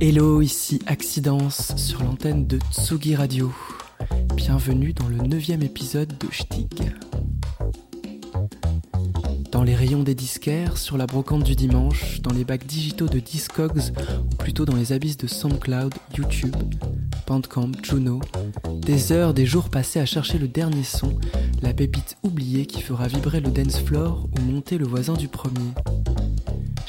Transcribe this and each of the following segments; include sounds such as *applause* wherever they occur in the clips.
Hello, ici Accidence sur l'antenne de Tsugi Radio. Bienvenue dans le neuvième épisode de Stig. Dans les rayons des disquaires, sur la brocante du dimanche, dans les bacs digitaux de Discogs, ou plutôt dans les abysses de SoundCloud, YouTube, Bandcamp, Juno, des heures, des jours passés à chercher le dernier son, la pépite oubliée qui fera vibrer le dance floor ou monter le voisin du premier.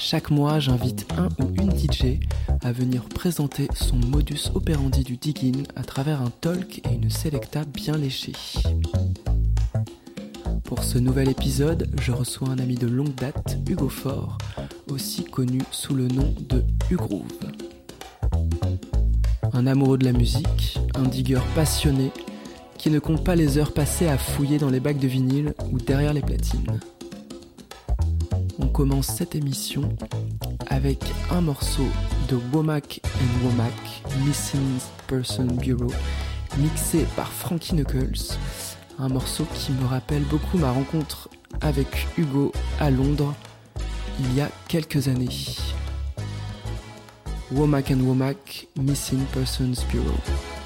Chaque mois, j'invite un ou une DJ à venir présenter son modus operandi du digging à travers un talk et une selecta bien léchée. Pour ce nouvel épisode, je reçois un ami de longue date, Hugo Faure, aussi connu sous le nom de Hugroove. Un amoureux de la musique, un digger passionné qui ne compte pas les heures passées à fouiller dans les bacs de vinyle ou derrière les platines on commence cette émission avec un morceau de Womack and Womack, Missing Person Bureau, mixé par Frankie Knuckles. Un morceau qui me rappelle beaucoup ma rencontre avec Hugo à Londres il y a quelques années. Womack and Womack, Missing Persons Bureau.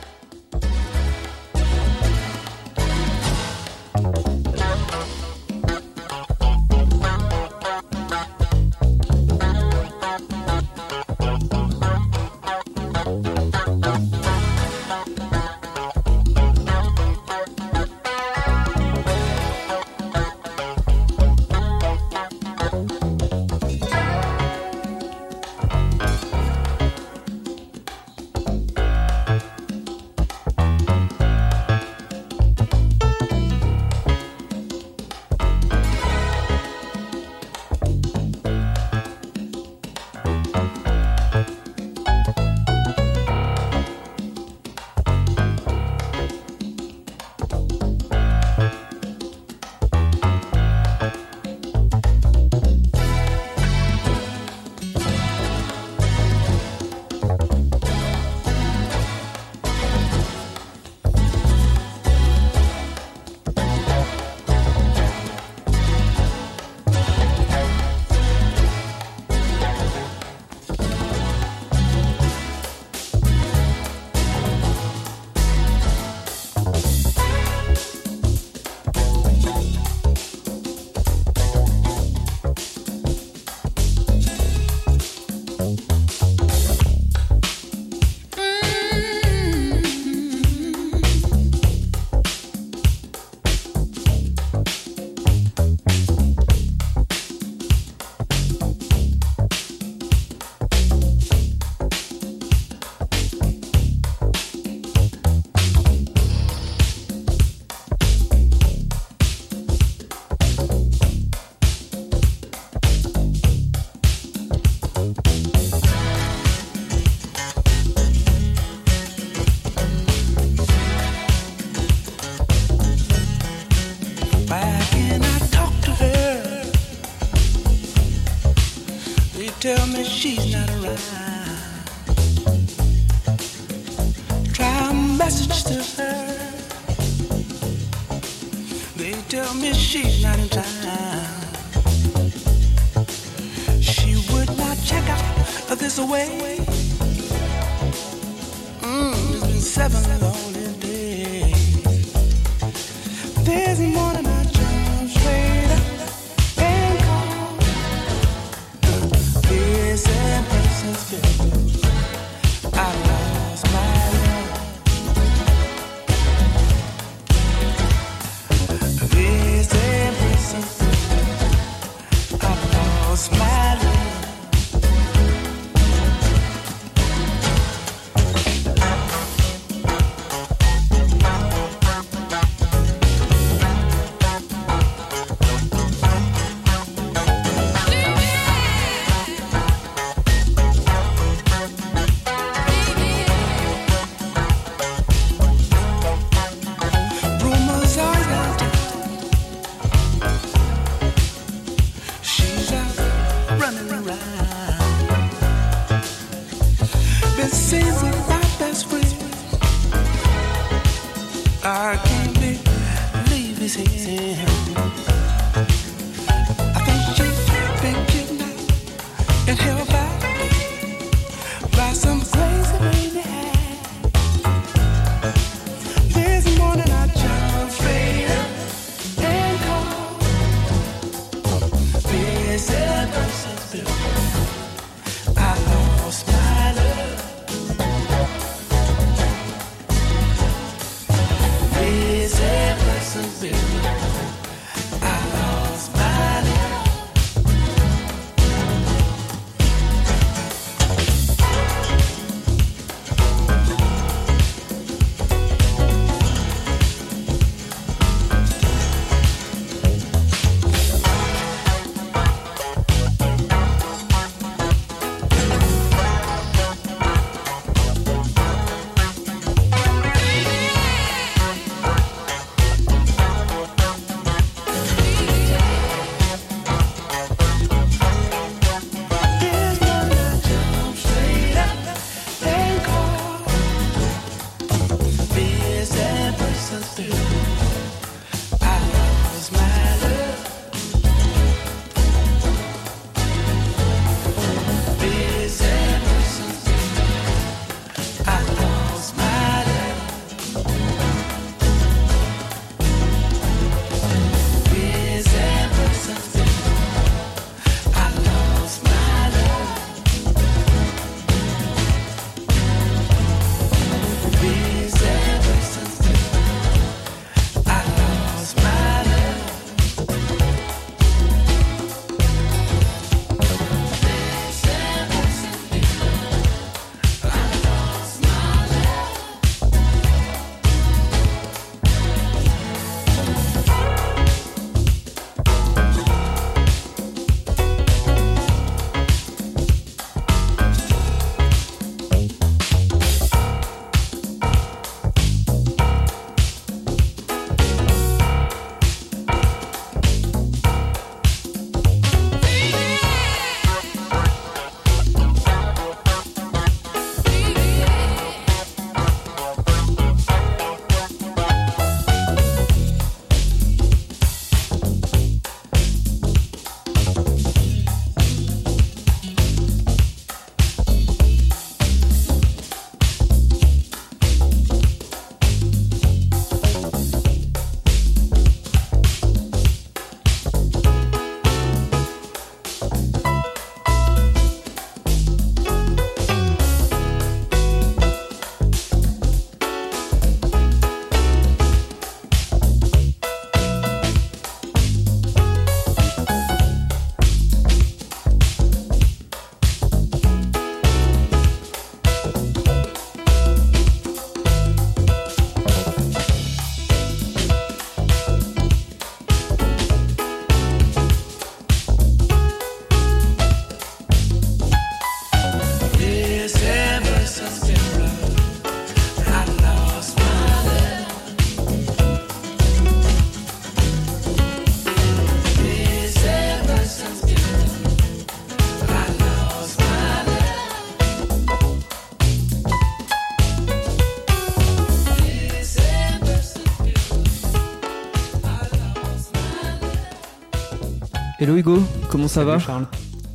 Hello Hugo, comment ça va Charles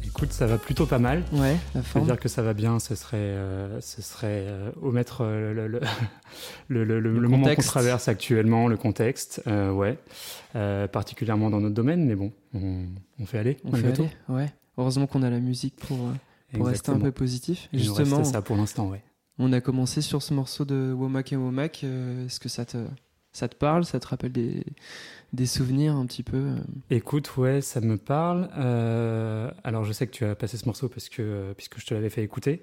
Écoute, ça va plutôt pas mal. Ouais, la forme. dire que ça va bien, ce serait, euh, ce serait euh, omettre euh, *laughs* le, le, le, moment qu'on traverse actuellement, le contexte, ouais, particulièrement dans notre domaine, mais bon, on, fait aller. On fait aller, ouais. Heureusement qu'on a la musique pour, pour rester un peu positif. Justement, ça pour l'instant, ouais. On a commencé sur ce morceau de Womack et Womack. Est-ce que ça te, ça te parle Ça te rappelle des des souvenirs un petit peu euh. Écoute, ouais, ça me parle. Euh, alors, je sais que tu as passé ce morceau parce que puisque je te l'avais fait écouter.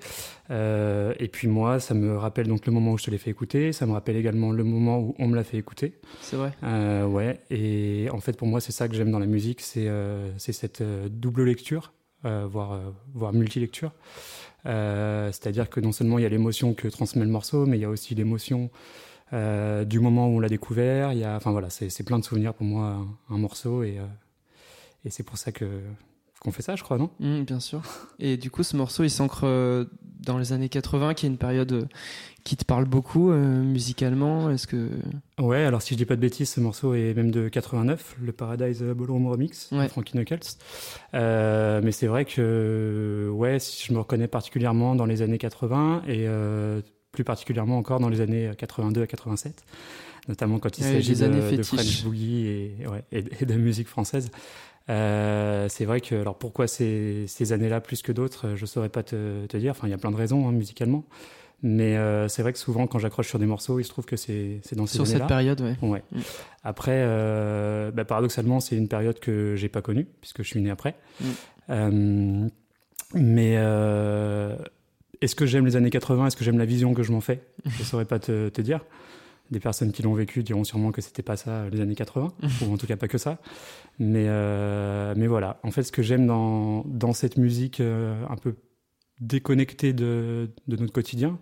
Euh, et puis moi, ça me rappelle donc le moment où je te l'ai fait écouter. Ça me rappelle également le moment où on me l'a fait écouter. C'est vrai. ouais. Et en fait, pour moi, c'est ça que j'aime dans la musique, c'est c'est cette double lecture, voire voire multi-lecture. C'est-à-dire que non seulement il y a l'émotion que transmet le morceau, mais il y a aussi l'émotion euh, du moment où on l'a découvert. enfin voilà, c'est plein de souvenirs pour moi un, morceau et, euh, et c'est pour ça que qu'on fait ça, je crois, non? Mmh, Bien sûr. Et du coup, ce morceau, il s'ancre dans les années 80, qui est une période qui te parle beaucoup euh, musicalement Est-ce que Ouais, alors si je dis pas de bêtises, ce morceau est même de 89, le Paradise Ballroom Remix, de Frankie Knuckles. Euh, mais c'est vrai que ouais, je me reconnais particulièrement dans les années 80 et euh, plus particulièrement encore dans les années 82 à 87, notamment quand il s'agit de, de, French boogie et, ouais, et, de musique française. Euh, c'est vrai que alors pourquoi ces, ces années-là plus que d'autres, je saurais pas te, te, dire. Enfin, il y a plein de raisons hein, musicalement. Mais euh, c'est vrai que souvent, quand j'accroche sur des morceaux, il se trouve que c'est dans ces Sur cette période, ouais. ouais. Mm. Après, euh, bah, paradoxalement, c'est une période que j'ai pas connue, puisque je suis né après. Mm. Euh, mais euh, est-ce que j'aime les années 80 Est-ce que j'aime la vision que je m'en fais? *laughs* Je saurais pas te, te, dire. Des personnes qui l'ont vécu diront sûrement que c'était pas ça les années 80, *laughs* ou en tout cas pas que ça. Mais, euh, mais voilà. En fait, ce que j'aime dans, dans cette musique un peu déconnecté de, de notre quotidien,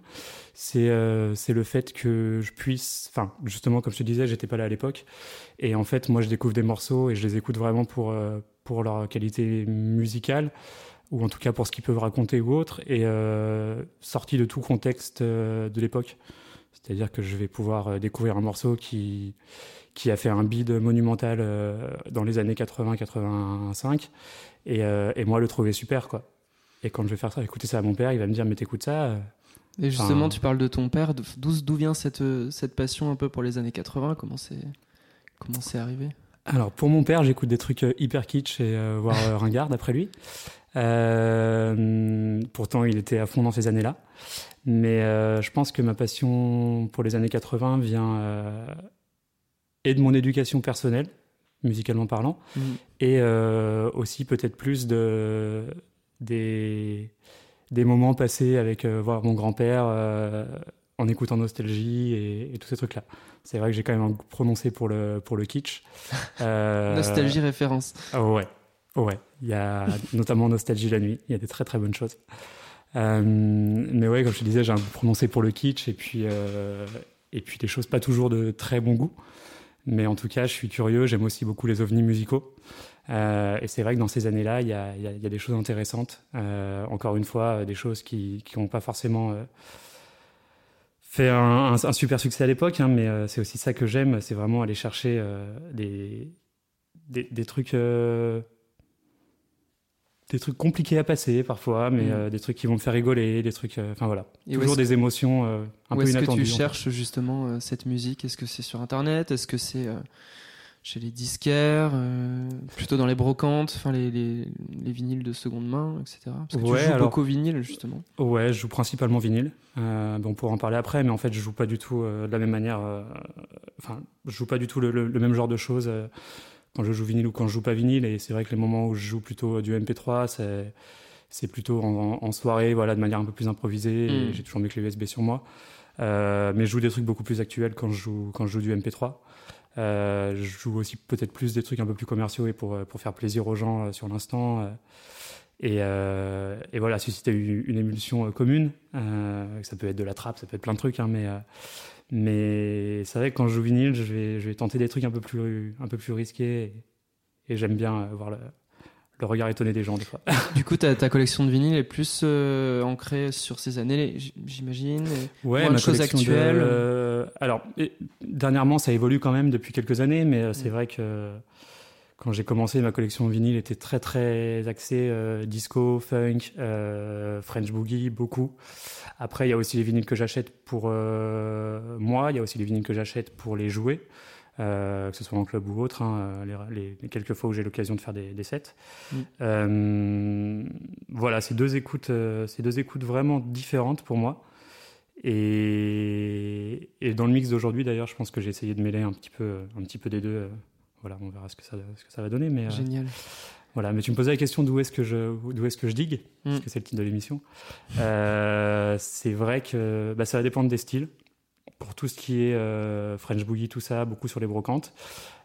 c'est euh, le fait que je puisse, enfin justement comme je te disais, j'étais pas là à l'époque, et en fait moi je découvre des morceaux et je les écoute vraiment pour euh, pour leur qualité musicale ou en tout cas pour ce qu'ils peuvent raconter ou autre, et euh, sorti de tout contexte euh, de l'époque. C'est-à-dire que je vais pouvoir découvrir un morceau qui qui a fait un bid monumental dans les années 80-85 et, et moi le trouver super quoi. Et quand je vais faire ça, écouter ça à mon père, il va me dire mais t'écoutes ça euh, Et justement, tu parles de ton père. D'où vient cette, euh, cette passion un peu pour les années 80 Comment c'est comment c'est arrivé? Alors pour mon père, j'écoute des trucs euh, hyper kitsch et voire ringard d'après lui. pourtant, il était à fond dans ces années-là. Mais je pense que ma passion pour les années 80 vient et de mon éducation personnelle, musicalement parlant, mmh. et aussi peut-être plus de des, des moments passés avec euh, voir mon grand-père euh, en écoutant Nostalgie et, tous ces trucs-là. C'est vrai que j'ai quand même prononcé pour le, pour le kitsch. *laughs* Euh, nostalgie référence. ouais, ouais. Il y a *laughs* notamment Nostalgie la nuit. Il y a des très très bonnes choses. mais ouais, comme je te disais, j'ai un prononcé pour le kitsch et puis, et puis des choses pas toujours de très bon goût. Mais en tout cas, je suis curieux. J'aime aussi beaucoup les ovnis musicaux. Euh, et c'est vrai que dans ces années-là, il y a, y, a, y a, des choses intéressantes. Euh, encore une fois, des choses qui n'ont pas forcément euh, fait un, un, un, super succès à l'époque, hein, mais euh, c'est aussi ça que j'aime, c'est vraiment aller chercher euh, des, des, des, trucs des trucs compliqués à passer parfois, mais mm. des trucs qui vont me faire rigoler, des trucs, enfin voilà, et toujours des émotions un peu inattendues. Où est-ce que tu cherches justement cette musique? Est-ce que c'est sur Internet? Est-ce que c'est chez les disquaires, euh, plutôt dans les brocantes, enfin les, les, les, vinyles de seconde main, etc. Parce que ouais, tu joues alors, beaucoup vinyle justement. Ouais, je joue principalement vinyle. Euh, bon, on pourra en parler après, mais en fait, je joue pas du tout euh, de la même manière. Enfin, je joue pas du tout le, le, le même genre de choses quand je joue vinyle ou quand je joue pas vinyle. Et c'est vrai que les moments où je joue plutôt du MP3, c'est c'est plutôt en, en, soirée, voilà, de manière un peu plus improvisée. Mm. J'ai toujours mes clés USB sur moi. mais je joue des trucs beaucoup plus actuels quand je joue quand je joue du MP3. Euh, je joue aussi peut-être plus des trucs un peu plus commerciaux et pour, pour faire plaisir aux gens euh, sur l'instant. Euh, et, euh, et, voilà, susciter une émulsion commune. Euh, ça peut être de la trappe, ça peut être plein de trucs, hein, mais, mais c'est vrai que quand je joue vinyle, je vais, je vais tenter des trucs un peu plus, un peu plus risqués. Et, et j'aime bien voir le, le regard étonné des gens des fois. *laughs* du coup, ta, ta collection de vinyle est plus euh, ancrée sur ces années, j'imagine. Ouais, ma choses actuelles. De, euh, alors, et, dernièrement, ça évolue quand même depuis quelques années, mais euh, c'est mm. vrai que quand j'ai commencé, ma collection de vinyle était très très axée euh, disco, funk, French boogie, beaucoup. Après, il y a aussi les vinyles que j'achète pour moi. Il y a aussi les vinyles que j'achète pour les jouer euh, que ce soit en club ou autre, hein, les, les, quelques fois où j'ai l'occasion de faire des, des sets. Mm. Euh, voilà, c'est deux écoutes, euh, c'est deux écoutes vraiment différentes pour moi. Et, et dans le mix d'aujourd'hui, d'ailleurs, je pense que j'ai essayé de mêler un petit peu, un petit peu des deux. Euh, voilà, on verra ce que ça, ce que ça va donner. Mais, euh, Génial. Voilà, mais tu me posais la question d'où est-ce que je, d'où est-ce que je digue, mm. parce que c'est le titre de l'émission. c'est vrai que bah, ça va dépendre des styles pour tout ce qui est French Boogie, tout ça, beaucoup sur les brocantes.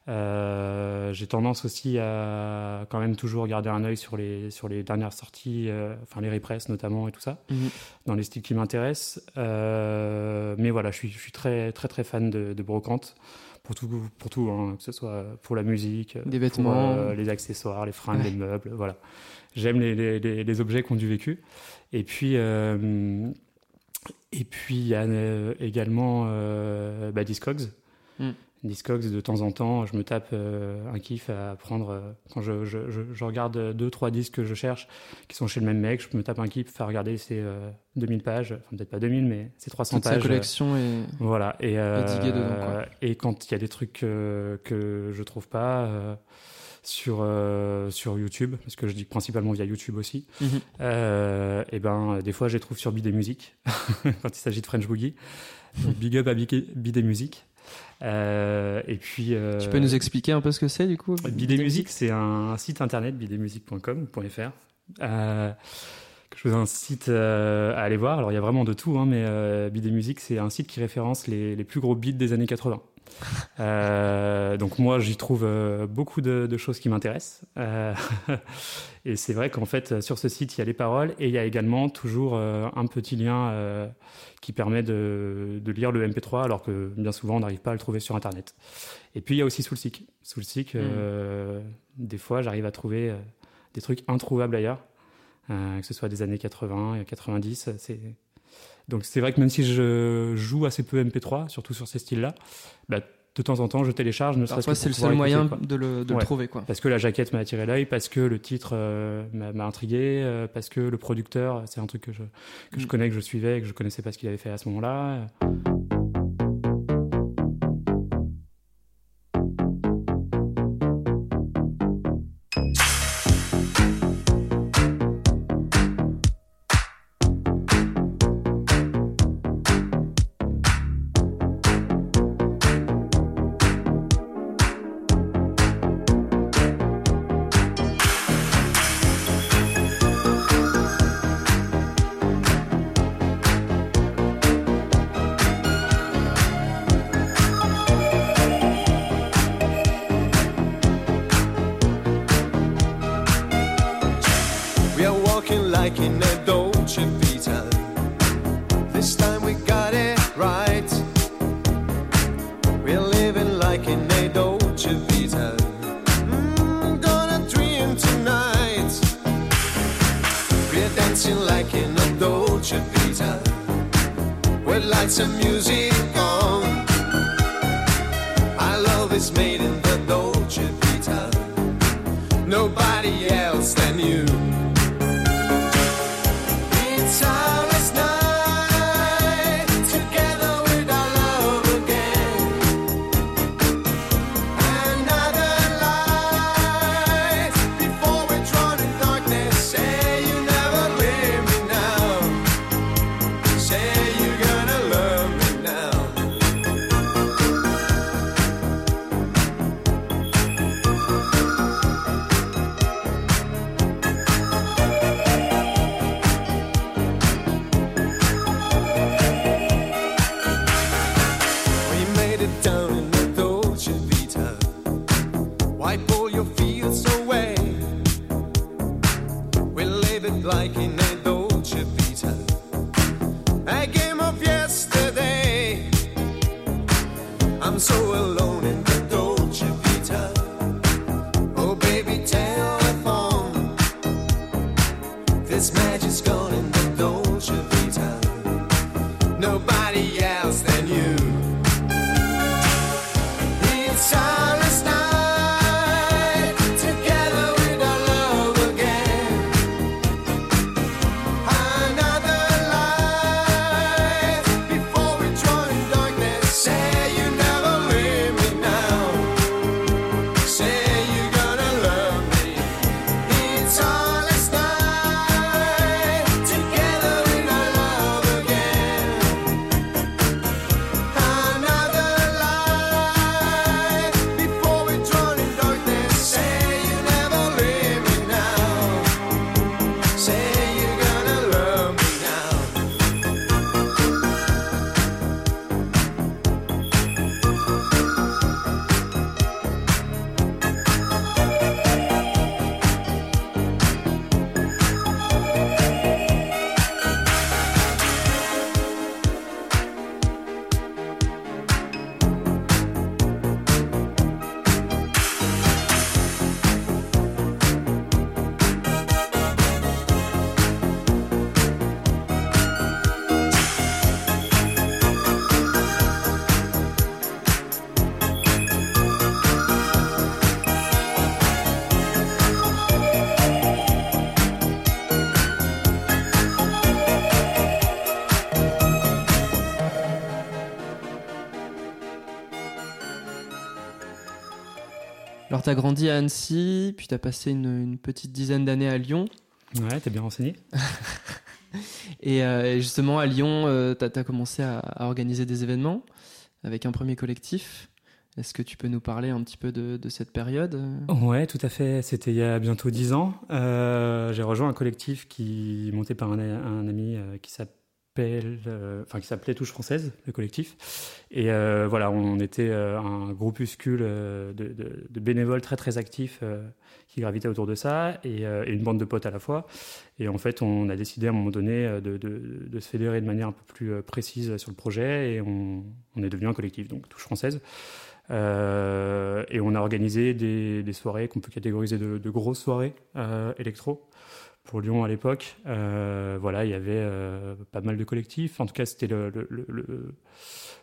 j'ai tendance aussi à quand même toujours garder un œil sur les, sur les dernières sorties, enfin les repress notamment et tout ça, mhm. dans les styles qui m'intéressent. mais voilà, je suis, je suis très, très, très fan de, de brocante pour tout, pour tout hein, que ce soit pour la musique, des vêtements, les accessoires, les fringues, les meubles, voilà. J'aime les, les, les, objets qui ont du vécu. Et puis, euh, et puis il y a euh, également euh, bah, Discogs. Mm. Discogs, de temps en temps, je me tape un kiff à prendre. quand je, je, je, regarde deux, trois disques que je cherche qui sont chez le même mec, je me tape un kiff à regarder ces 2000 pages, enfin peut-être pas 2000, mais ces 300 pages. Toute sa collection est. Voilà. Et, dedans, et quand il y a des trucs que je trouve pas sur euh, sur YouTube parce que je dis principalement via YouTube aussi. Mhm. Euh, et ben des fois je les trouve sur Bidé Musique *laughs* quand il s'agit de French Boogie. Big up à Bidé Musique. Euh, et puis. tu peux nous expliquer un peu ce que c'est du coup Bidé Musique, c'est un, site internet bidémusique.com.fr. Euh, je vous incite à aller voir. Alors il y a vraiment de tout, hein, mais Bidé Musique, c'est un site qui référence les, les plus gros beats des années 80. Euh, donc moi, j'y trouve euh, beaucoup de, choses qui m'intéressent. Euh, *laughs* et c'est vrai qu'en fait, sur ce site, il y a les paroles et il y a également toujours un petit lien qui permet de, lire le MP3, alors que bien souvent, on n'arrive pas à le trouver sur Internet. Et puis, il y a aussi Soulseek. Soulseek, mm. des fois, j'arrive à trouver des trucs introuvables ailleurs, que ce soit des années 80 et 90. C'est donc c'est vrai que même si je joue assez peu MP3, surtout sur ces styles-là, bah, de temps en temps je télécharge. Ne serait-ce que c'est le seul moyen de le, de trouver. Quoi. Parce que la jaquette m'a attiré l'œil, parce que le titre euh, m'a intrigué, euh, parce que le producteur, c'est un truc que je, que je mm. connais, que je suivais, que je connaissais pas ce qu'il avait fait à ce moment-là. is made in the Dolce Vita. Nobody else than you. Alors, tu as grandi à Annecy, puis tu as passé une, petite dizaine d'années à Lyon. Ouais, t'es bien renseigné. *laughs* et euh, justement, à Lyon, euh, tu as, commencé à, organiser des événements avec un premier collectif. Est-ce que tu peux nous parler un petit peu de, cette période? Ouais, tout à fait. C'était il y a bientôt dix ans. Euh, j'ai rejoint un collectif qui monté par un, un ami qui s'appelle euh, qui s'appelait Touche Française, le collectif. Et euh, voilà, on était euh, un groupuscule de, bénévoles très très actifs qui gravitaient autour de ça et, une bande de potes à la fois. Et en fait, on a décidé à un moment donné de, se fédérer de manière un peu plus précise sur le projet et on, est devenu un collectif, donc Touche Française. et on a organisé des soirées qu'on peut catégoriser de, grosses soirées électro pour Lyon à l'époque. Euh, voilà, il y avait euh, pas mal de collectifs. En tout cas, c'était le, le, le,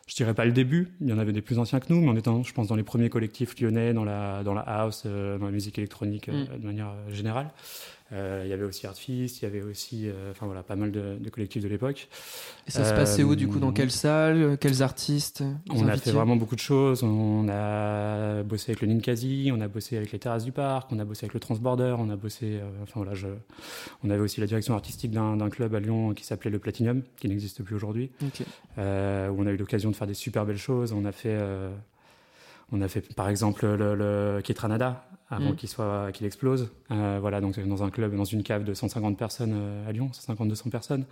je dirais pas le début. Il y en avait des plus anciens que nous, mais en étant, je pense, dans les premiers collectifs lyonnais, dans la dans la house, euh, dans la musique électronique mm. de manière générale. Euh, il y avait aussi Artfist, il y avait aussi, euh, enfin voilà, pas mal de, de collectifs de l'époque. Et ça se passait où du coup Dans quelle salle Quels artistes On a fait vraiment beaucoup de choses. On a bossé avec le Ninkasi, on a bossé avec les Terrasses du Parc, on a bossé avec le Transborder, on a bossé, euh, enfin voilà, je, on avait aussi la direction artistique d'un club à Lyon qui s'appelait le Platinum, qui n'existe plus aujourd'hui, okay. où on a eu l'occasion de faire des super belles choses. On a fait on a fait par exemple le, le Ketranada avant mm. qu'il soit qu'il explose. Euh, voilà, donc dans un club, dans une cave de 150 personnes euh, à Lyon, 150-200 personnes.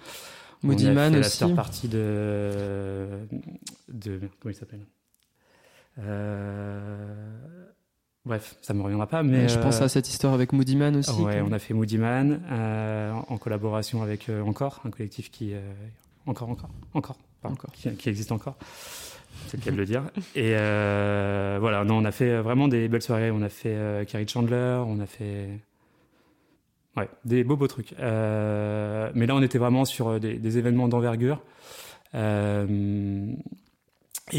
Moody Man aussi. La partie de, de comment il s'appelle? Euh, Bref, ça me reviendra pas, mais je pense à cette histoire avec Moody Man aussi. Ouais, on a fait Moody Man en collaboration avec Encore, un collectif qui encore, encore, encore, encore. qui existe encore c'est le cas de le dire. Et euh, voilà, non, on a fait vraiment des belles soirées. On a fait euh, Carrie Chandler, on a fait ouais, des beaux beaux trucs. Euh, mais là, on était vraiment sur des, événements d'envergure. et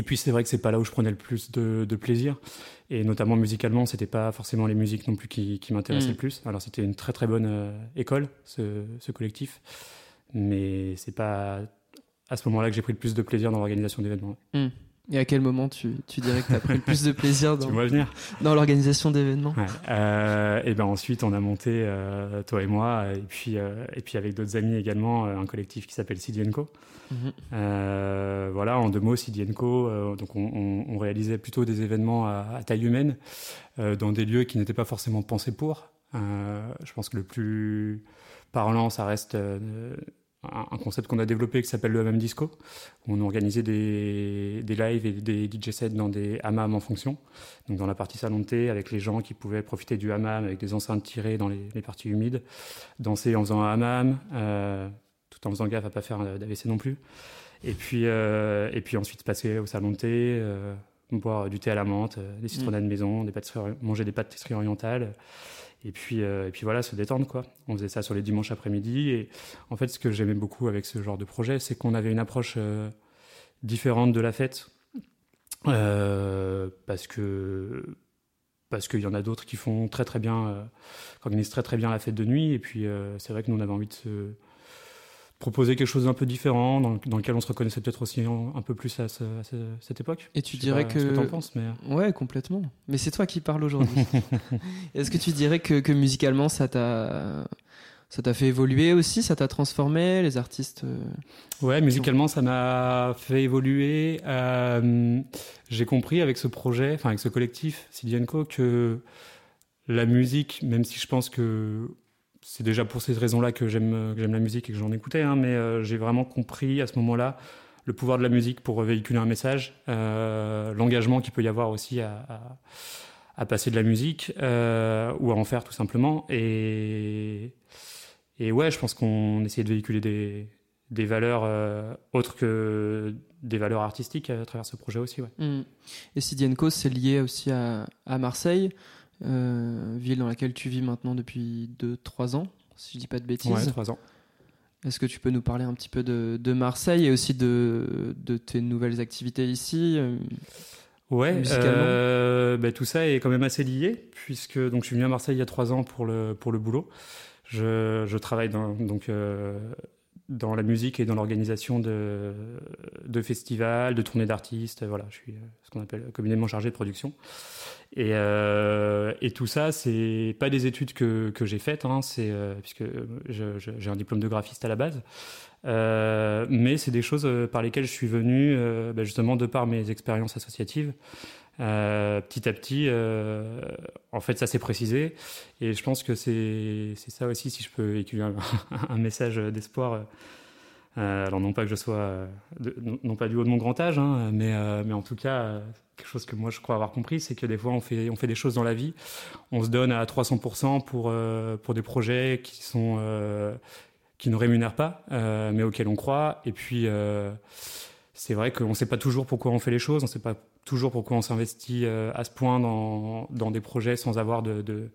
puis c'est vrai que c'est pas là où je prenais le plus de, plaisir. Et notamment musicalement, c'était pas forcément les musiques non plus qui, m'intéressaient mm. le plus. Alors c'était une très très bonne école, ce, collectif. Mais c'est pas à ce moment-là que j'ai pris le plus de plaisir dans l'organisation d'événements. Mm. Et à quel moment tu, tu dirais que tu as pris le plus de plaisir *laughs* dans, dans l'organisation d'événements? Euh, Et ben ensuite, on a monté, euh, toi et moi, et puis, euh, et puis avec d'autres amis également, un collectif qui s'appelle Sidienco. Mhm. voilà, en deux mots, Sidienco, donc on, on, réalisait plutôt des événements à, à taille humaine, dans des lieux qui n'étaient pas forcément pensés pour. je pense que le plus parlant, ça reste un concept qu'on a développé qui s'appelle le hammam disco, où on organisait des, des lives et des DJ sets dans des hammams en fonction. Donc dans la partie salon de thé, avec les gens qui pouvaient profiter du hammam avec des enceintes tirées dans les, parties humides, danser en faisant un hammam, euh, tout en faisant gaffe à pas faire d'AVC non plus. Et puis, euh, et puis ensuite passer au salon de thé, euh, boire du thé à la menthe, des citronnades de maison, des manger des pâtisseries orientales. Et puis, euh, et puis voilà, se détendre quoi. On faisait ça sur les dimanches après-midi. Et en fait, ce que j'aimais beaucoup avec ce genre de projet, c'est qu'on avait une approche euh, différente de la fête. Euh, parce que parce qu'il y en a d'autres qui font très très bien, qui organisent très très bien la fête de nuit. Et puis c'est vrai que nous on avait envie de se proposer quelque chose d'un peu différent, dans, lequel on se reconnaissait peut-être aussi un, peu plus à, cette époque. Et tu dirais que... Ce que en penses, mais... Ouais, complètement. Mais c'est toi qui parles aujourd'hui. *laughs* Est-ce que tu dirais que, que musicalement, ça t'a... Ça t'a fait évoluer aussi, ça t'a transformé, les artistes euh, Ouais, musicalement, ça m'a fait évoluer. Euh, j'ai compris avec ce projet, enfin avec ce collectif, Sidienko, que la musique, même si je pense que c'est déjà pour ces raisons-là que j'aime la musique et que j'en écoutais, hein, mais euh, j'ai vraiment compris à ce moment-là le pouvoir de la musique pour véhiculer un message, euh, l'engagement qu'il peut y avoir aussi à, passer de la musique euh, ou à en faire tout simplement. Et, et ouais, je pense qu'on essayait de véhiculer des, valeurs autres que des valeurs artistiques à travers ce projet aussi. Ouais. Mmh. Et Sidienko, c'est lié aussi à Marseille. Euh, ville dans laquelle tu vis maintenant depuis 2-3 ans, si je dis pas de bêtises. Ouais, 3 ans. Est-ce que tu peux nous parler un petit peu de, de Marseille et aussi de, de, tes nouvelles activités ici euh, Ouais, euh, bah, tout ça est quand même assez lié, puisque donc, je suis venu à Marseille il y a 3 ans pour le, pour le boulot. Je, je travaille dans, donc, dans la musique et dans l'organisation de, de festivals, de tournées d'artistes. Voilà, je suis ce qu'on appelle communément chargé de production. Et, et tout ça, c'est pas des études que, que j'ai faites, hein, c'est puisque j'ai un diplôme de graphiste à la base. Euh, mais c'est des choses par lesquelles je suis venu, euh, bah justement de par mes expériences associatives. Euh, petit à petit, euh, en fait, ça s'est précisé. Et je pense que c'est ça aussi, si je peux véhiculer *laughs* un, message d'espoir. Euh, alors non pas que je sois, non pas du haut de mon grand âge, hein, mais, mais en tout cas, quelque chose que moi je crois avoir compris, c'est que des fois on fait, on fait des choses dans la vie, on se donne à 300% pour, pour des projets qui sont qui ne rémunèrent pas, mais auxquels on croit. Et puis, c'est vrai qu'on ne sait pas toujours pourquoi on fait les choses, on ne sait pas toujours pourquoi on s'investit euh, à ce point dans, dans, des projets sans avoir de, de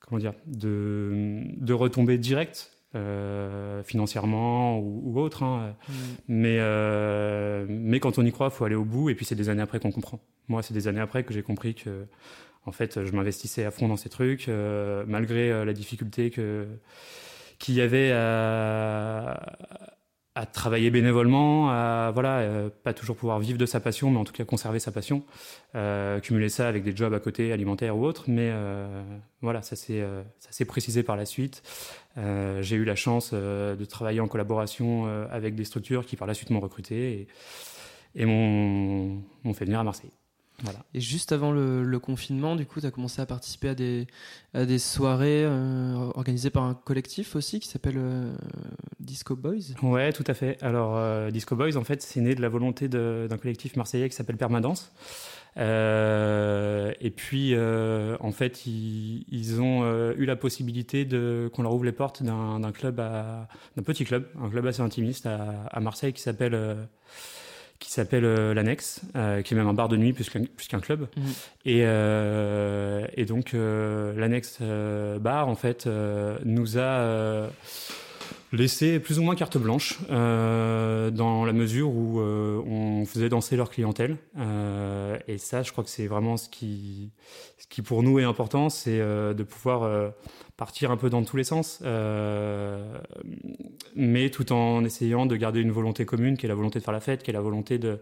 comment dire, de, de retombées directes. Euh, financièrement ou, ou autre. Hein. Mmh. Mais, euh, mais quand on y croit, il faut aller au bout. Et puis c'est des années après qu'on comprend. Moi, c'est des années après que j'ai compris que, en fait, je m'investissais à fond dans ces trucs, euh, malgré la difficulté que qu'il y avait à, à, travailler bénévolement, à voilà, euh, pas toujours pouvoir vivre de sa passion, mais en tout cas conserver sa passion, euh, cumuler ça avec des jobs à côté, alimentaires ou autres. Mais euh, voilà, ça s'est euh, ça s'est précisé par la suite. Euh, j'ai eu la chance euh, de travailler en collaboration avec des structures qui par la suite m'ont recruté et, et m'ont fait venir à Marseille. Et juste avant le, confinement, du coup, tu as commencé à participer à des, à des soirées euh, organisées par un collectif aussi qui s'appelle euh, Disco Boys? Ouais, tout à fait. Alors, euh, Disco Boys, en fait, c'est né de la volonté d'un collectif marseillais qui s'appelle Permanence. et puis, en fait, ils, ils ont eu la possibilité de qu'on leur ouvre les portes d'un club, d'un petit club, un club assez intimiste à, à Marseille qui s'appelle qui s'appelle euh, l'Annexe, euh, qui est même un bar de nuit plus qu'un club. Mmh. Et, euh, et donc l'Annexe bar en fait nous a laissé plus ou moins carte blanche dans la mesure où on faisait danser leur clientèle. et ça, je crois que c'est vraiment ce qui, ce qui pour nous est important, c'est de pouvoir partir un peu dans tous les sens, euh, mais tout en essayant de garder une volonté commune, qui est la volonté de faire la fête, qui est la volonté de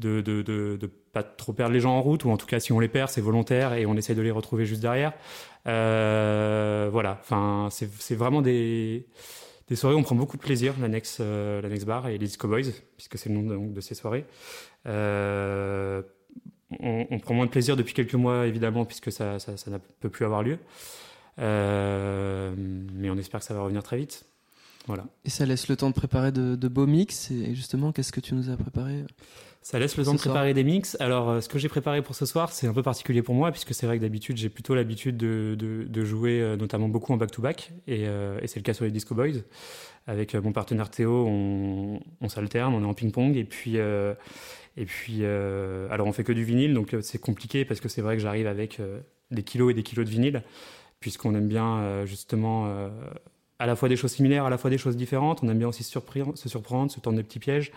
de, de, pas trop perdre les gens en route, ou en tout cas si on les perd, c'est volontaire et on essaie de les retrouver juste derrière. Euh, voilà, enfin c'est vraiment des des soirées où on prend beaucoup de plaisir, l'annexe euh, l'annexe bar et les Disco Boys, puisque c'est le nom de, ces soirées. On, on, prend moins de plaisir depuis quelques mois, évidemment, puisque ça, ça, ça ne peut plus avoir lieu. Euh, mais on espère que ça va revenir très vite. Voilà. Et ça laisse le temps de préparer de, de beaux mix. Et justement, qu'est-ce que tu nous as préparé ça laisse le temps de préparer des mix. Alors, euh, ce que j'ai préparé pour ce soir, c'est un peu particulier pour moi, puisque c'est vrai que d'habitude, j'ai plutôt l'habitude de, de, de, jouer euh, notamment beaucoup en back-to-back, et, euh, et c'est le cas sur les Disco Boys. Avec mon partenaire Théo, on, on s'alterne, on est en ping-pong, et puis, euh, et puis alors on fait que du vinyle, donc c'est compliqué, parce que c'est vrai que j'arrive avec des kilos et des kilos de vinyle puisqu'on aime bien euh, justement euh, à la fois des choses similaires, à la fois des choses différentes. On aime bien aussi se surprendre, se, surprendre, se tendre des petits pièges.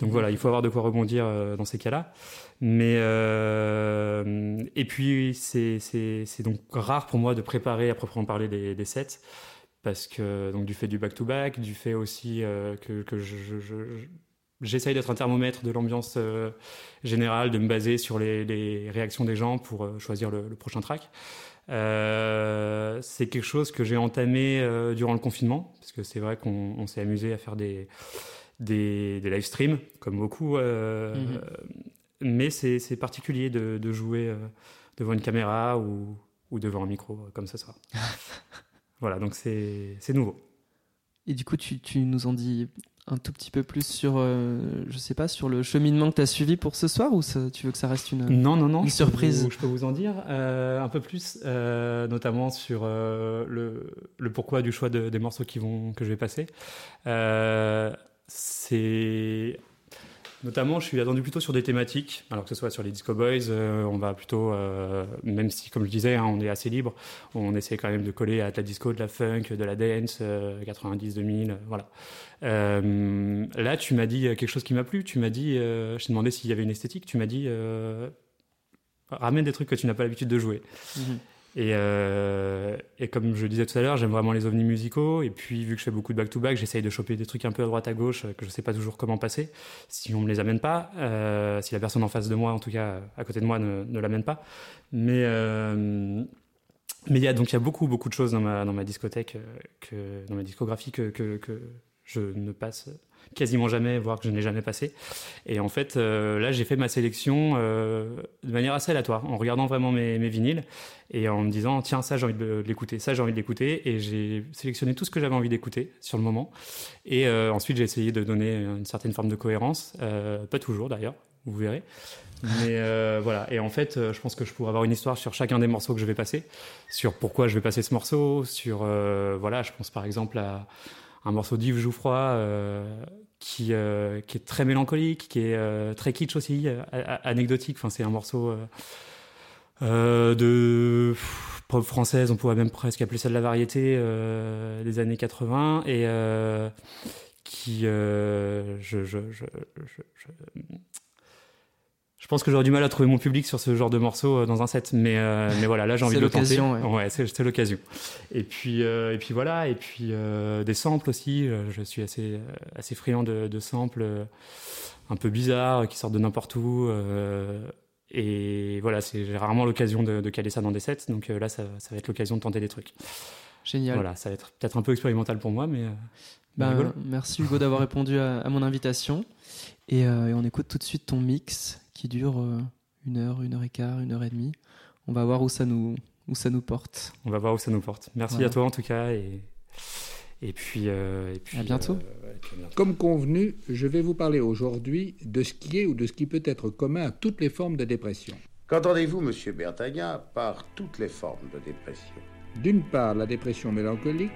Donc mhm. voilà, il faut avoir de quoi rebondir euh, dans ces cas-là. Mais euh, et puis c'est donc rare pour moi de préparer à proprement parler des, des sets parce que donc du fait du back to back, du fait aussi euh, que que je, je, je J'essaye d'être un thermomètre de l'ambiance euh, générale, de me baser sur les, les réactions des gens pour euh, choisir le, le, prochain track. Euh, c'est quelque chose que j'ai entamé euh, durant le confinement, parce que c'est vrai qu'on s'est amusé à faire des, des, des live streams, comme beaucoup. Euh, mm -hmm. Mais c'est particulier de, de jouer devant une caméra ou, ou devant un micro, comme ce soir. *laughs* voilà, donc c'est nouveau. Et du coup, tu, tu nous en dis un tout petit peu plus sur, euh, je sais pas, sur le cheminement que tu as suivi pour ce soir ou ça, tu veux que ça reste une, non, non, non, une surprise je peux, vous, je peux vous en dire euh, un peu plus, euh, notamment sur le, le, pourquoi du choix de, des morceaux qui vont, que je vais passer. C'est Notamment, je suis attendu plutôt sur des thématiques, alors que ce soit sur les Disco Boys, euh, on va plutôt, euh, même si, comme je disais, hein, on est assez libre, on essaie quand même de coller à de la disco, de la funk, de la dance, euh, 90, 2000, voilà. Euh, là, tu m'as dit quelque chose qui m'a plu, tu m'as dit, euh, je t'ai demandé s'il y avait une esthétique, tu m'as dit, ramène des trucs que tu n'as pas l'habitude de jouer. -hmm. Et, euh, et, comme je le disais tout à l'heure, j'aime vraiment les ovnis musicaux. Et puis, vu que je fais beaucoup de back-to-back, j'essaye de choper des trucs un peu à droite à gauche que je sais pas toujours comment passer, si on me les amène pas, euh, si la personne en face de moi, en tout cas à côté de moi, ne, ne l'amène pas. Mais euh, il y a donc y a beaucoup beaucoup de choses dans ma dans ma discothèque euh, que dans ma discographie que, que, que je ne passe quasiment jamais, voire que je n'ai jamais passé. Et en fait, euh, là, j'ai fait ma sélection euh, de manière assez aléatoire, en regardant vraiment mes, mes, vinyles et en me disant, tiens, ça, j'ai envie de l'écouter, ça, j'ai envie de l'écouter. Et j'ai sélectionné tout ce que j'avais envie d'écouter sur le moment. Et euh, ensuite, j'ai essayé de donner une certaine forme de cohérence, pas toujours d'ailleurs, vous verrez. Mais voilà, et en fait, je pense que je pourrais avoir une histoire sur chacun des morceaux que je vais passer, sur pourquoi je vais passer ce morceau, sur, voilà, je pense par exemple à un morceau d'Yves Jouffroy qui, euh, qui est très mélancolique, qui est euh, très kitsch aussi, anecdotique. Enfin, c'est un morceau de pop française, on pourrait même presque appeler ça de la variété des années 80 et qui, je, je, je pense que j'aurais du mal à trouver mon public sur ce genre de morceau dans un set, mais euh, mais voilà, là j'ai envie de le tenter. Ouais, ouais c'est l'occasion. Et puis euh, et puis voilà, et puis euh, des samples aussi. Je suis assez assez friand de, de samples un peu bizarres qui sortent de n'importe où. et voilà, c'est j'ai rarement l'occasion de, de, caler ça dans des sets, donc là ça, ça va être l'occasion de tenter des trucs. Génial. Voilà, ça va être peut-être un peu expérimental pour moi, mais. Ben, merci Hugo d'avoir répondu à, à, mon invitation. Et, et on écoute tout de suite ton mix qui dure une heure, une heure et quart, une heure et demie. On va voir où ça nous, où ça nous porte. On va voir où ça nous porte. Merci voilà. à toi en tout cas et, et, puis, euh, et puis à bientôt. Euh, puis à bientôt. Comme convenu, je vais vous parler aujourd'hui de ce qui est ou de ce qui peut être commun à toutes les formes de dépression. Qu'entendez-vous, monsieur Bertagna, par toutes les formes de dépression? D'une part, la dépression mélancolique,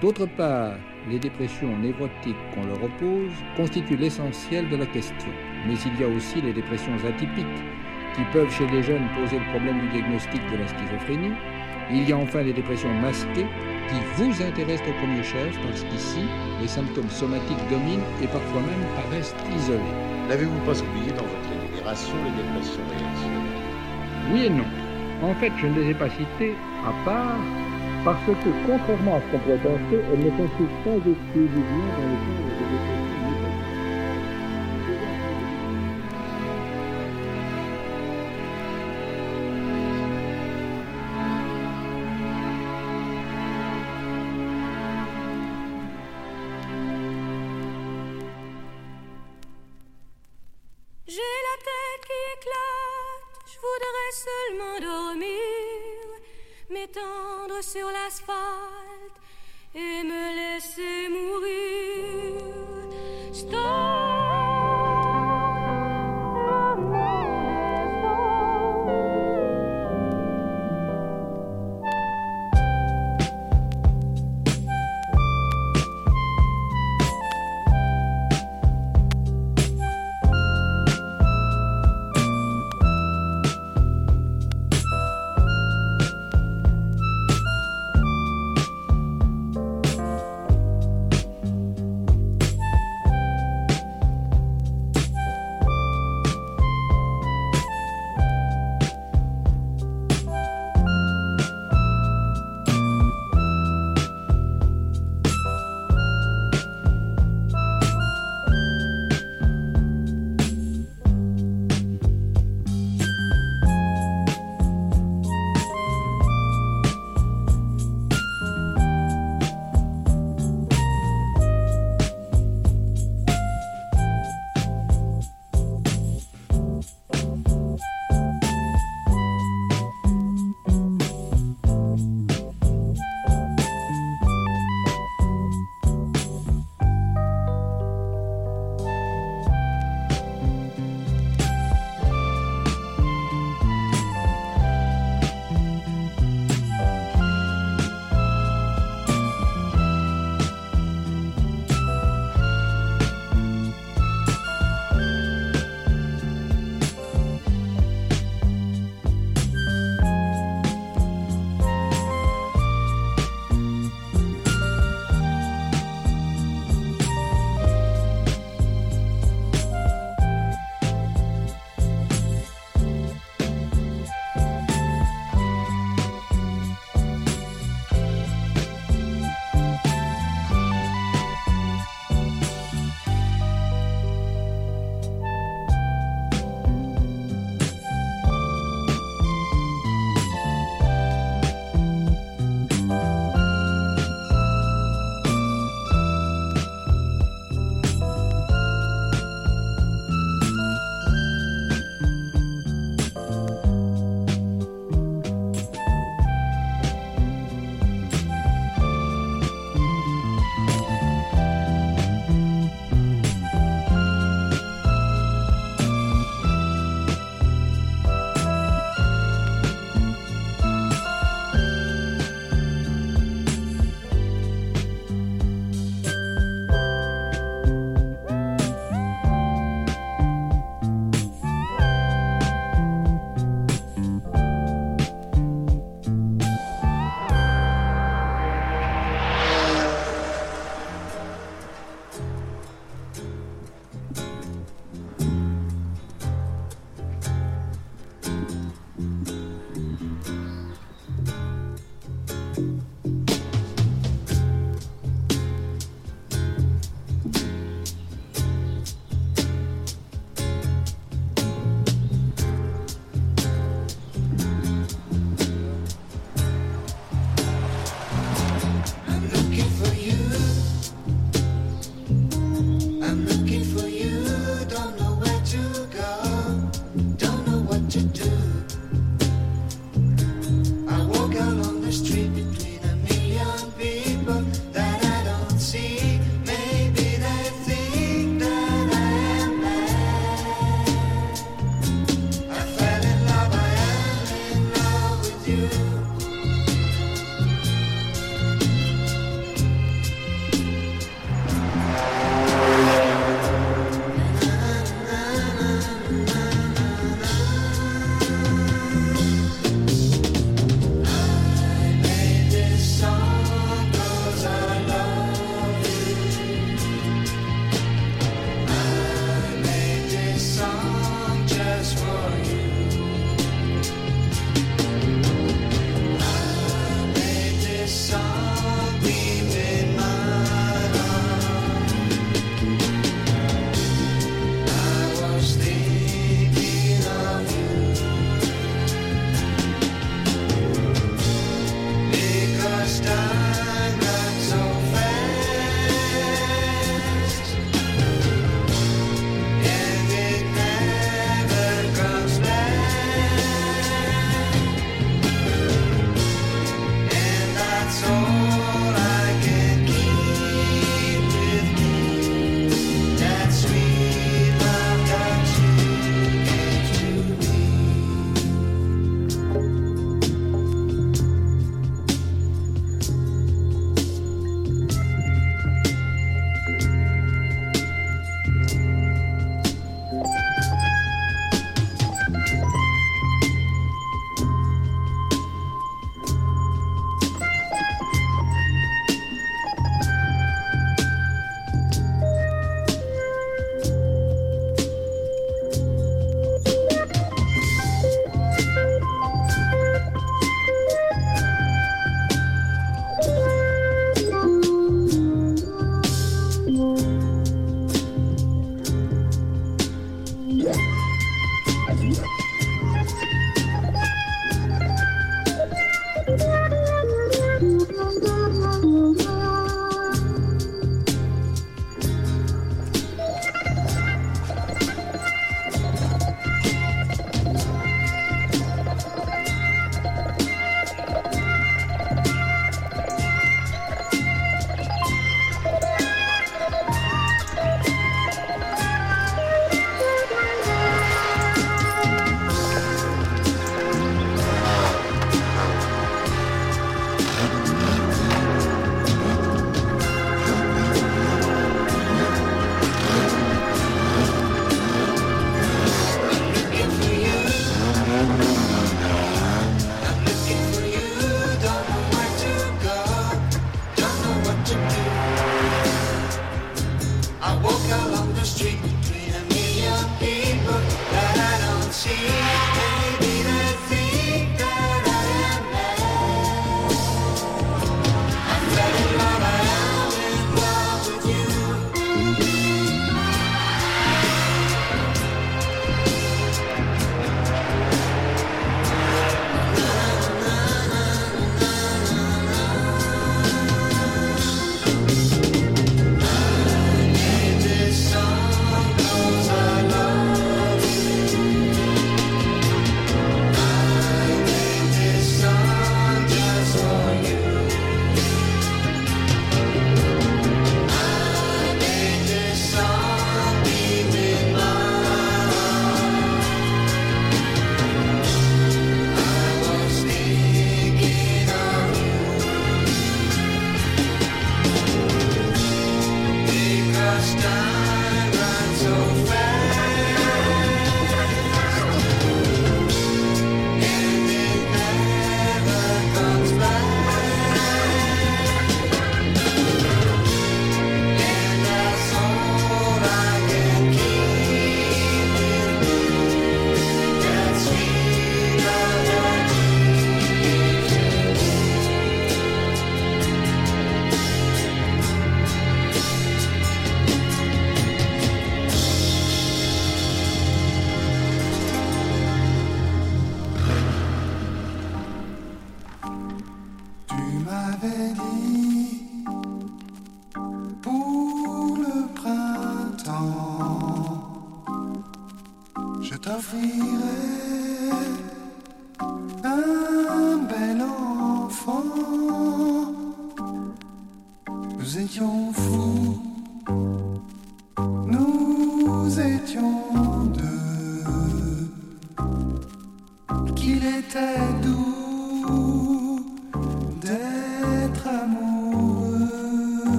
D'autre part, les dépressions névrotiques qu'on leur oppose constituent l'essentiel de la question. Mais il y a aussi les dépressions atypiques, qui peuvent chez les jeunes poser le problème du diagnostic de la schizophrénie. Il y a enfin les dépressions masquées, qui vous intéressent au premier chef, parce qu'ici, les symptômes somatiques dominent et parfois même paraissent isolés. N'avez-vous pas oublié dans votre énumération les dépressions réactionnaires Oui et non. En fait, je ne les ai pas citées à part parce que, contrairement à ce qu'on pourrait penser, elles ne consistent pas exclusivement dans le m'étendre sur l'asphalte et me laisser mourir. Stop.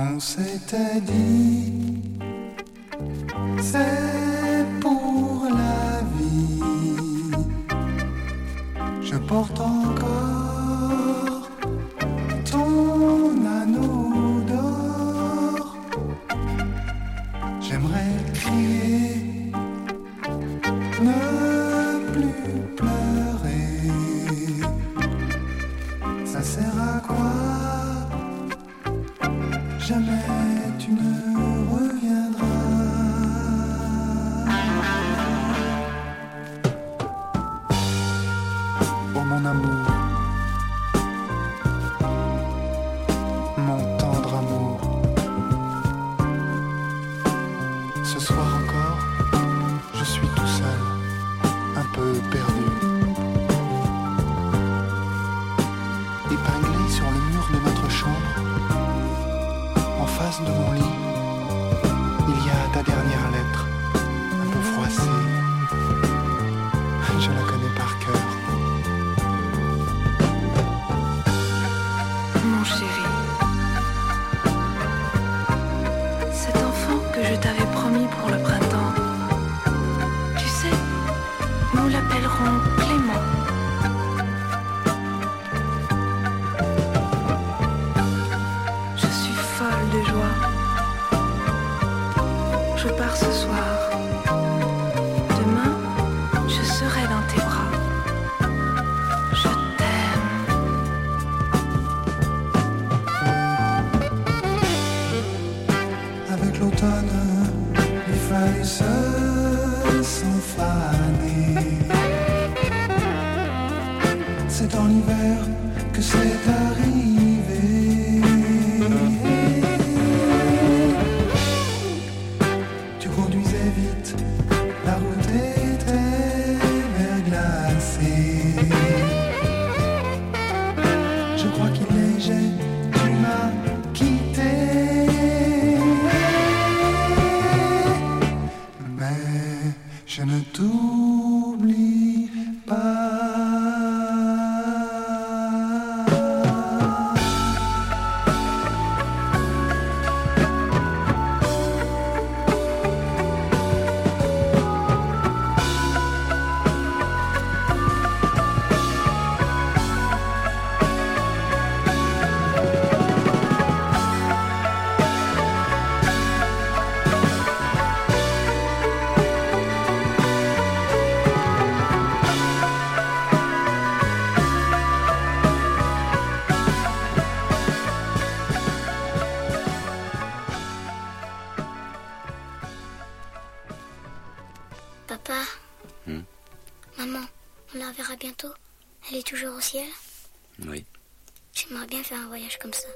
On s'était dit, c'est pour la vie. Je porte encore. toujours au ciel Oui. J'aimerais bien faire un voyage comme ça.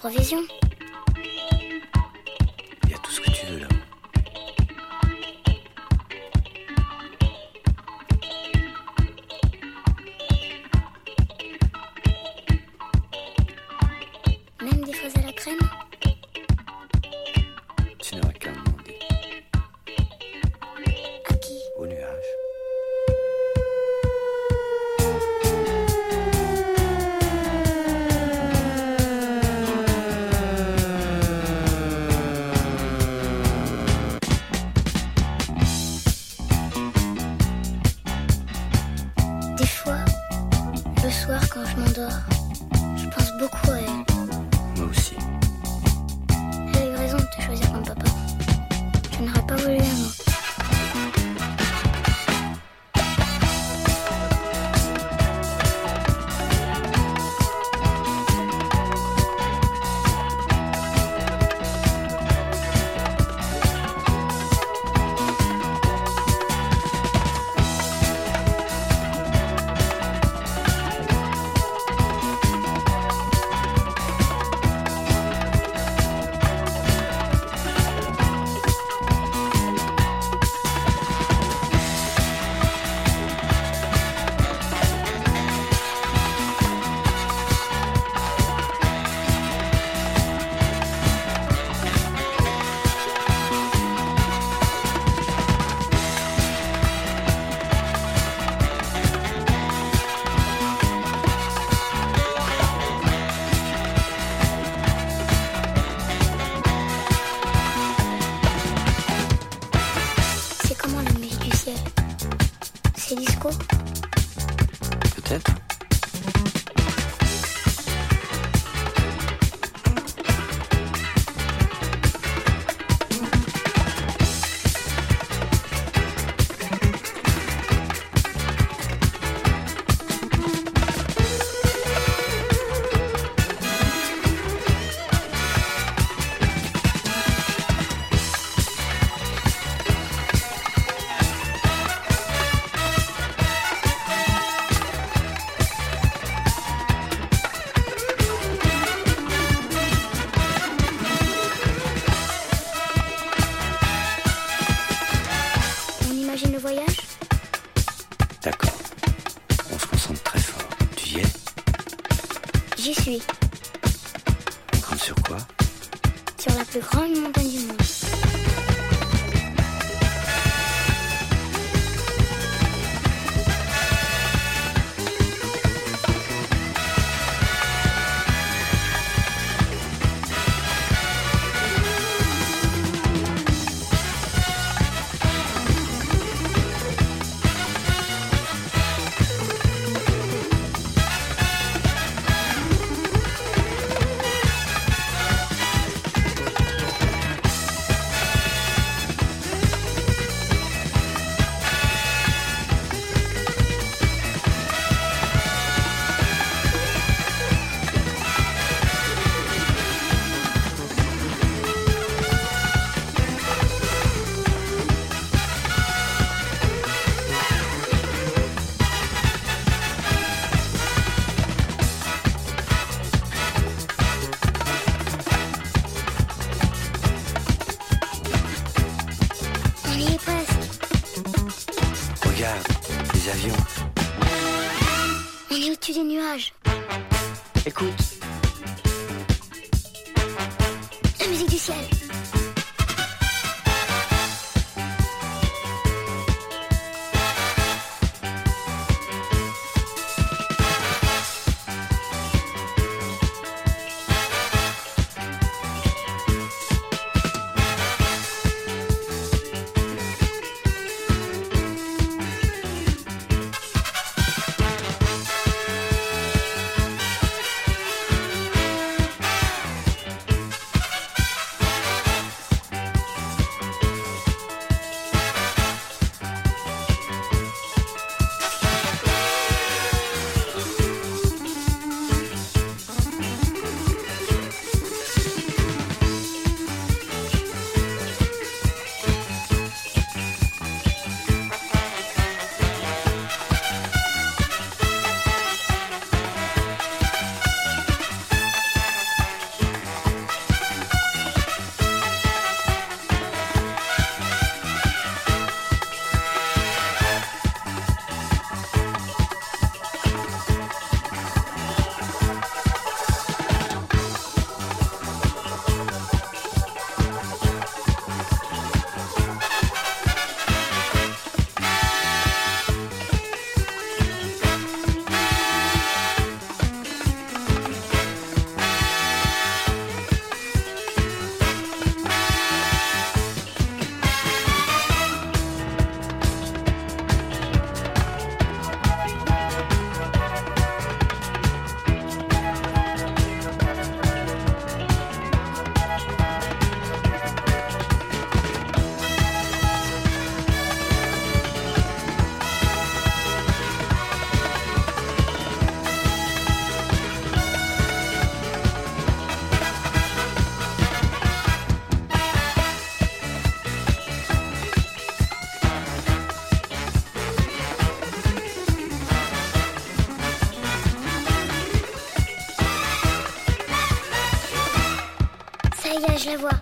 Faudra je la vois.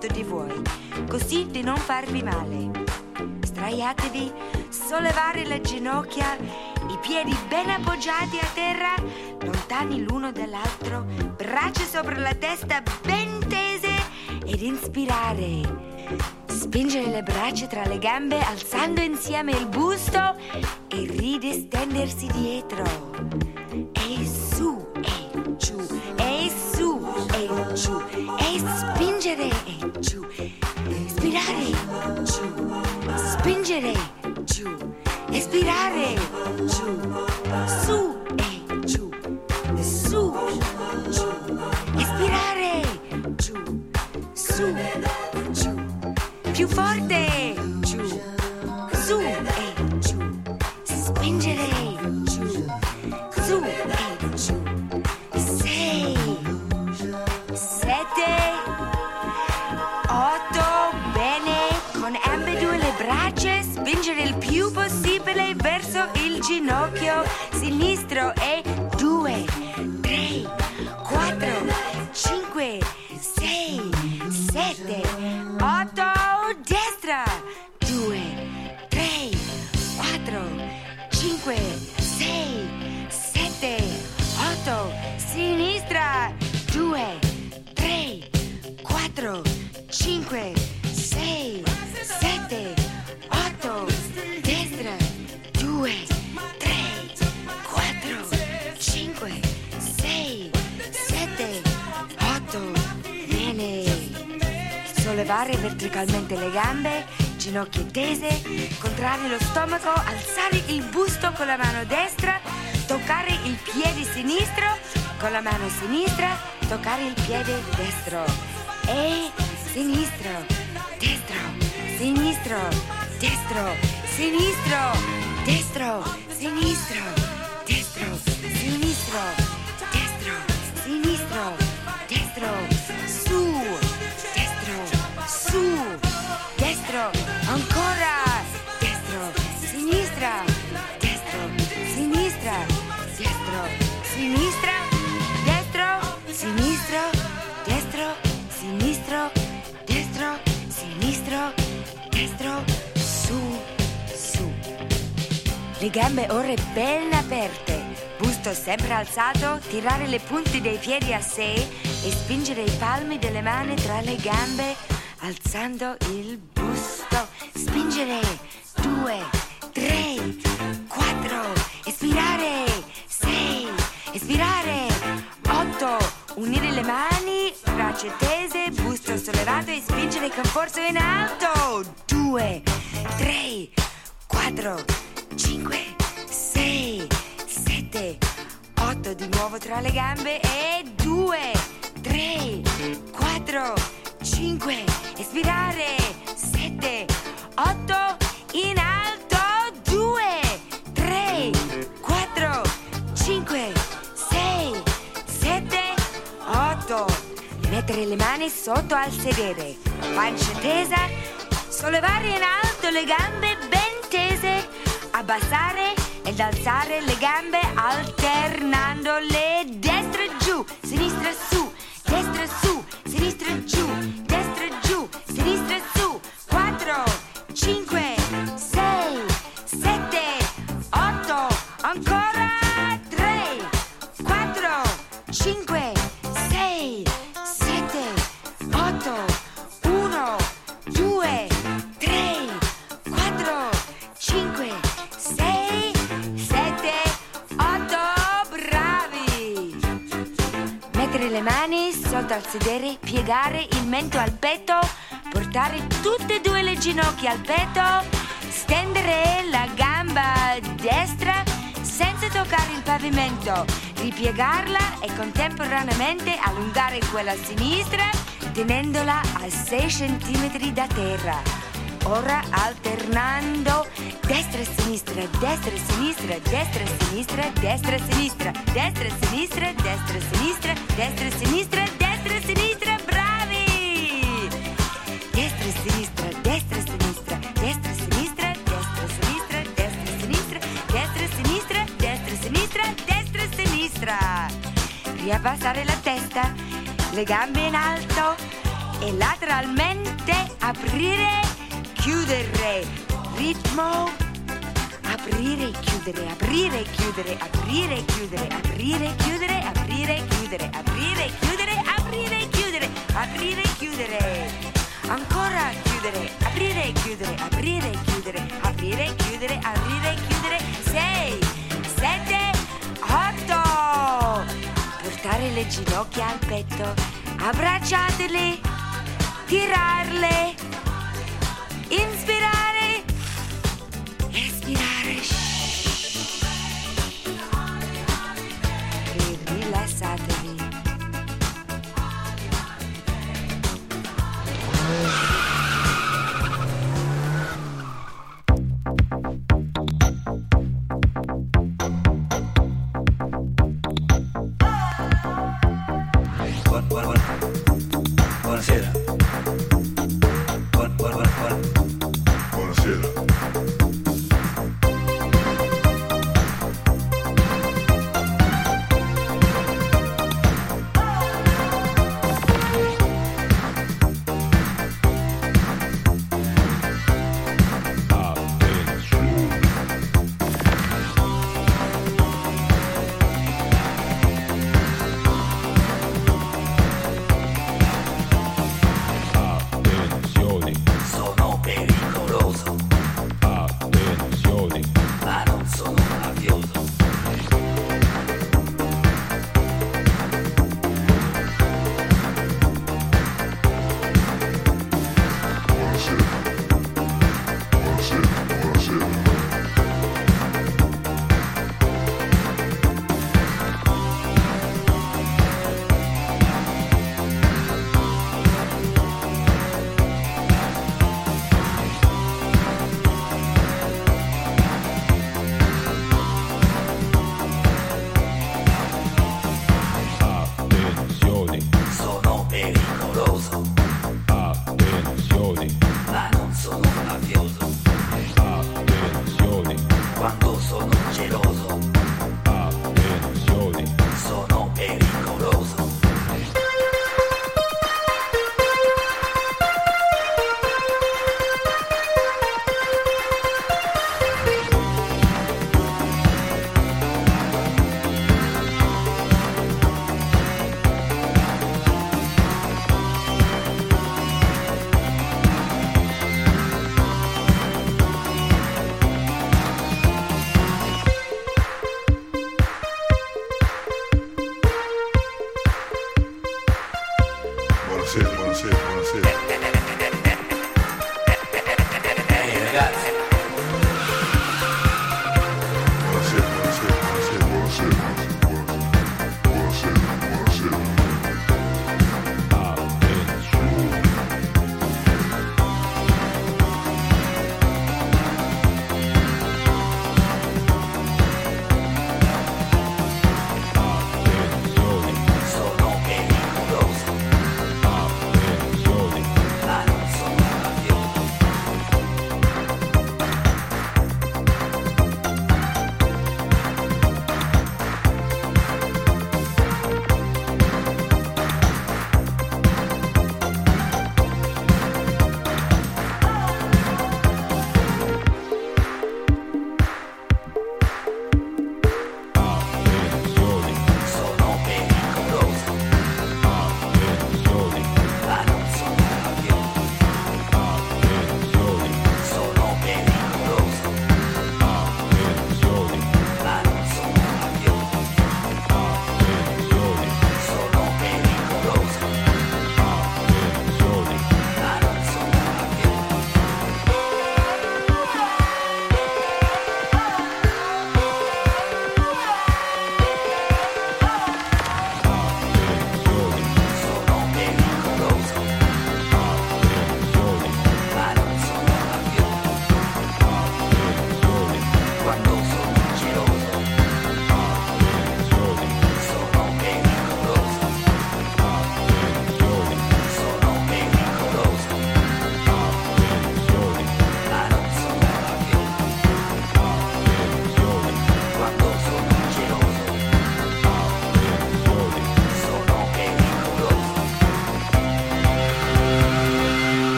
Sotto di voi, così di non farvi male. Sdraiatevi, sollevare le ginocchia, i piedi ben appoggiati a terra, lontani l'uno dall'altro, braccia sopra la testa ben tese ed inspirare. Spingere le braccia tra le gambe alzando insieme il busto e ridistendersi dietro. Il busto con la mano destra, toccare il piede sinistro, con la mano sinistra, toccare il piede destro. E sinistro, destro, sinistro, destro, sinistro, destro, sinistro, destro, sinistro, destro, sinistro, destro, gambe ora ben aperte, busto sempre alzato, tirare le punte dei piedi a sé e spingere i palmi delle mani tra le gambe, alzando il busto. Spingere. Due, tre, quattro. Espirare. Sei. Espirare. Otto. Unire le mani, braccia tese, busto sollevato e spingere con forza in alto. 2, 3, 4, 5, 6, 7, 8 di nuovo tra le gambe e 2, 3, 4, 5, espirare, 7, 8, in alto, 2, 3, 4, 5, 6, 7, 8. Mettere le mani sotto al sedere, pancia tesa, sollevare in alto le gambe ben tese, abbassare ed alzare le gambe alternando le destre giù, sinistra su, destra su, sinistra giù, destra giù, sinistra su, 4, 5, dal sedere, piegare il mento al petto, portare tutte e due le ginocchia al petto, stendere la gamba destra senza toccare il pavimento, ripiegarla e contemporaneamente allungare quella sinistra tenendola a 6 cm da terra. Ora alternando destra e sinistra, destra e sinistra, destra e sinistra, destra e sinistra, destra e sinistra, destra e sinistra, destra e sinistra, destra e sinistra bravi! Destra e sinistra, destra e sinistra, destra e sinistra, destra e sinistra, destra e sinistra, destra e sinistra, destra e sinistra, destra e sinistra. Riabbassare la testa, le gambe in alto e lateralmente aprire, chiudere. Ritmo aprire, chiudere, aprire, chiudere, aprire, chiudere, aprire, chiudere, aprire, chiudere, aprire, chiudere, aprire, chiudere, aprire, chiudere. Ancora chiudere, aprire, chiudere, aprire, chiudere, aprire, chiudere, aprire, chiudere. 6, 7, 8. Portare le ginocchia al petto, abbracciatele, tirarle, inspirare,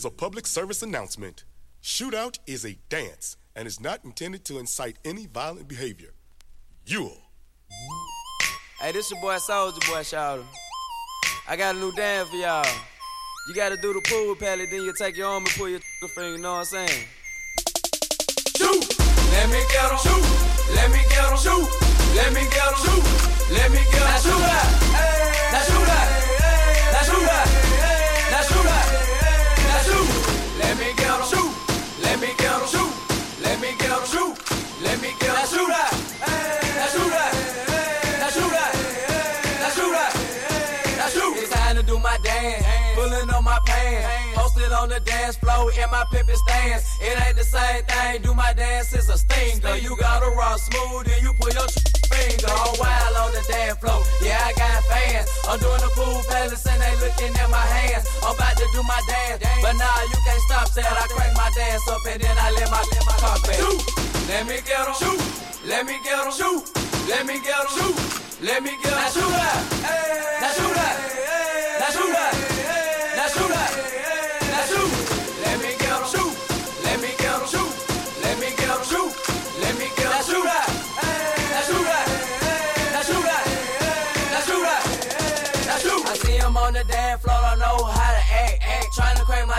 is a public service announcement. Shootout is a dance and is not intended to incite any violent behavior. Yule. Hey, this your boy Soldier Boy, shout I got a new dance for y'all. You gotta do the pool pally, then you take your arm and pull your *laughs* finger, you know what I'm saying? Shoot! Let me get em. Shoot! Let me get em. Shoot! Let me get em. Shoot! Let me get em. Now shoot out! Now shoot out! Me get em. Shoot. Let me get em. Shoot. Let me get em. Shoot. Let me get em. Shoot that. Now shoot that. Now shoot that. Now shoot that. Now shoot. It's time to do my dance. Pulling on my pants. Posted on the dance floor in my pippin stance. It ain't the same thing. Do my dance is a stinger. You gotta rock smooth and you pull your finger on wild on the dance floor. Yeah, I got fans. I'm doing the pool palace and they looking at my hands. I'm about to do my dance, but nah, you can't stop. Said I crank my dance up and then I let my let my car back. Shoot. Let me get em. Shoot. Let me get em. Shoot. Let me get em. Shoot. Let me get em. Now shoot that. Now shoot that. Now shoot that.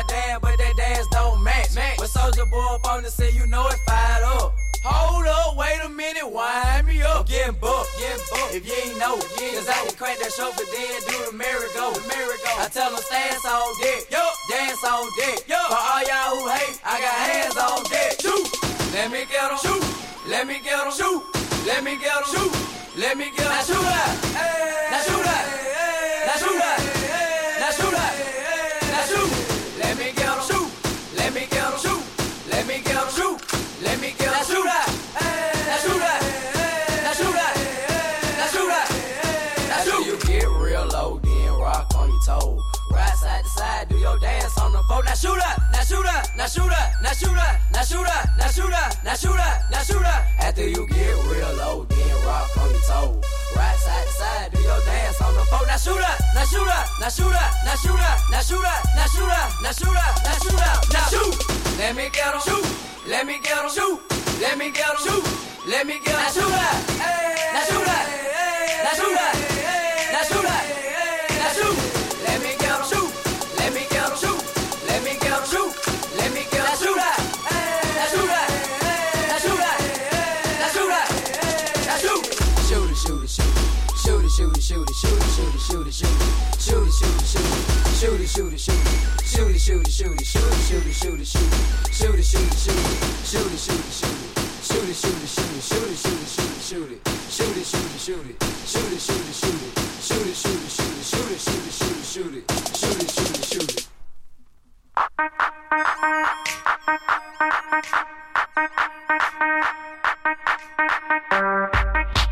My dance, but that dance don't match. match. But Soldier Boy up on the set, you know it fired up. Hold up, wait a minute, wind me up. I'm Getting booked, getting booked. If you ain't know, yeah, cause I can crank that show, but then do the merry-go, the merry-go. I tell them dance on deck, yo, dance on deck, yo. For all y'all who hate, I got hands on deck. Shoot, let me get them, shoot, let me get them, shoot, let me get them, shoot, let me get them. Now shoot out, now shoot out, Let me get. You get real low, then rock on your toe. Right side to side, do your dance on the floor. After you get real low, then rock on your toe. Right side to side, do your dance on the floor. Shoot. Let me get on shoot. Let me get him. Shoot. Let me get him. Shoot. Let me get him. Now shoot that. Now shoot that. Now shoot that. Now shoot that. Now shoot. Let me get him. Shoot. Let me get him. Shoot. Let me get him. Shoot. Let me get him. Shoot that. Now shoot that. Now shoot that. Now shoot that. Now shoot. Shoot it. Shoot it. Shoot it. Shoot it, shoot it, shoot it, shoot it, shoot it, shoot it, shoot it, shoot it, shoot it, shoot it, shoot it, shoot it, shoot it, shoot it, shoot it, shoot it, shoot it, shoot it, shoot it, shoot it. Thank you.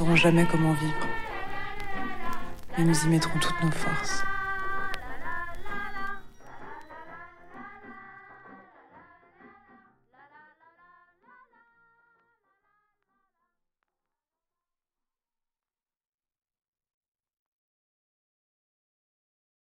Saurons jamais comment vivre. et nous y mettrons toutes nos forces.